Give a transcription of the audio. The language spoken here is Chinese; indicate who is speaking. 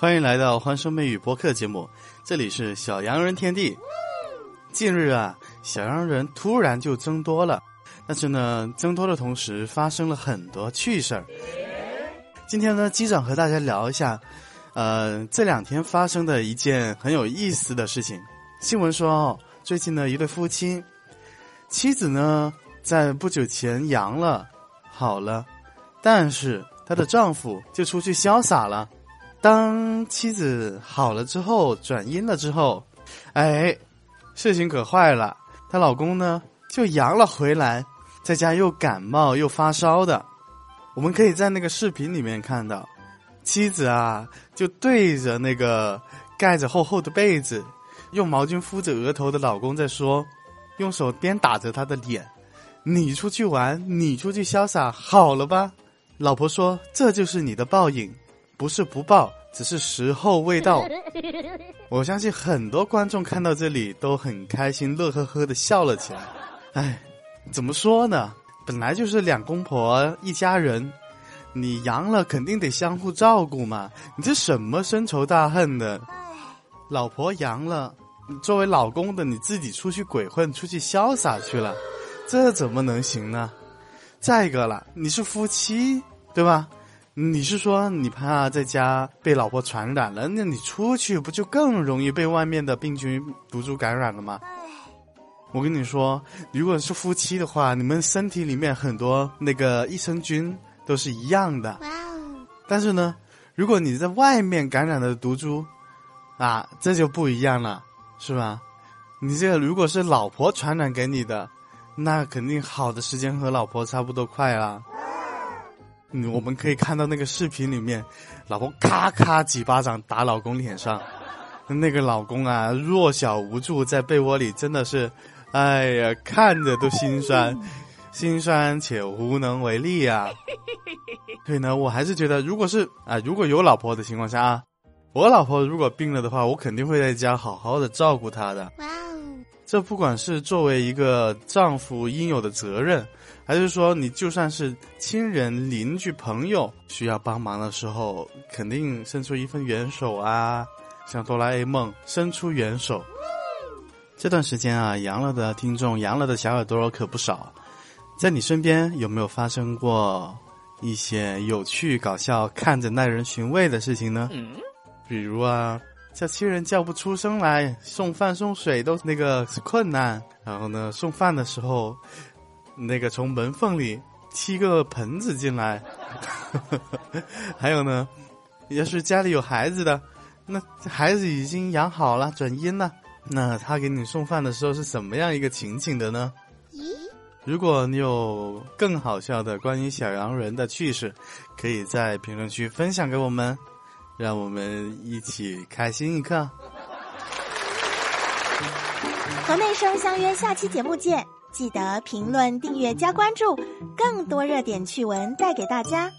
Speaker 1: 欢迎来到欢声妹语播客节目，这里是小洋人天地。近日啊，小洋人突然就增多了，但是呢，增多的同时发生了很多趣事儿。今天呢，机长和大家聊一下，呃，这两天发生的一件很有意思的事情。新闻说，最近呢，一对夫妻，妻子呢在不久前阳了，好了，但是她的丈夫就出去潇洒了。当妻子好了之后，转阴了之后，哎，事情可坏了。她老公呢就阳了回来，在家又感冒又发烧的。我们可以在那个视频里面看到，妻子啊就对着那个盖着厚厚的被子，用毛巾敷着额头的老公在说，用手边打着他的脸：“你出去玩，你出去潇洒，好了吧？”老婆说：“这就是你的报应。”不是不报，只是时候未到。我相信很多观众看到这里都很开心，乐呵呵的笑了起来。哎，怎么说呢？本来就是两公婆一家人，你阳了肯定得相互照顾嘛。你这什么深仇大恨的？老婆阳了，作为老公的你自己出去鬼混，出去潇洒去了，这怎么能行呢？再一个了，你是夫妻，对吧？你是说你怕在家被老婆传染了？那你出去不就更容易被外面的病菌毒株感染了吗？我跟你说，如果是夫妻的话，你们身体里面很多那个益生菌都是一样的。哇哦！但是呢，如果你在外面感染的毒株，啊，这就不一样了，是吧？你这个如果是老婆传染给你的，那肯定好的时间和老婆差不多快啊。嗯，我们可以看到那个视频里面，老婆咔咔几巴掌打老公脸上，那个老公啊弱小无助，在被窝里真的是，哎呀，看着都心酸，心酸且无能为力啊。所以呢，我还是觉得，如果是啊，如果有老婆的情况下啊，我老婆如果病了的话，我肯定会在家好好的照顾她的。哇，这不管是作为一个丈夫应有的责任。还是说，你就算是亲人、邻居、朋友需要帮忙的时候，肯定伸出一份援手啊，像哆啦 A 梦伸出援手。这段时间啊，阳了的听众、阳了的小耳朵可不少。在你身边有没有发生过一些有趣、搞笑、看着耐人寻味的事情呢？比如啊，叫亲人叫不出声来，送饭送水都那个是困难。然后呢，送饭的时候。那个从门缝里踢个盆子进来，还有呢，要是家里有孩子的，那孩子已经养好了转阴了，那他给你送饭的时候是怎么样一个情景的呢？如果你有更好笑的关于小洋人的趣事，可以在评论区分享给我们，让我们一起开心一刻。
Speaker 2: 和内生相约下期节目见。记得评论、订阅、加关注，更多热点趣闻带给大家。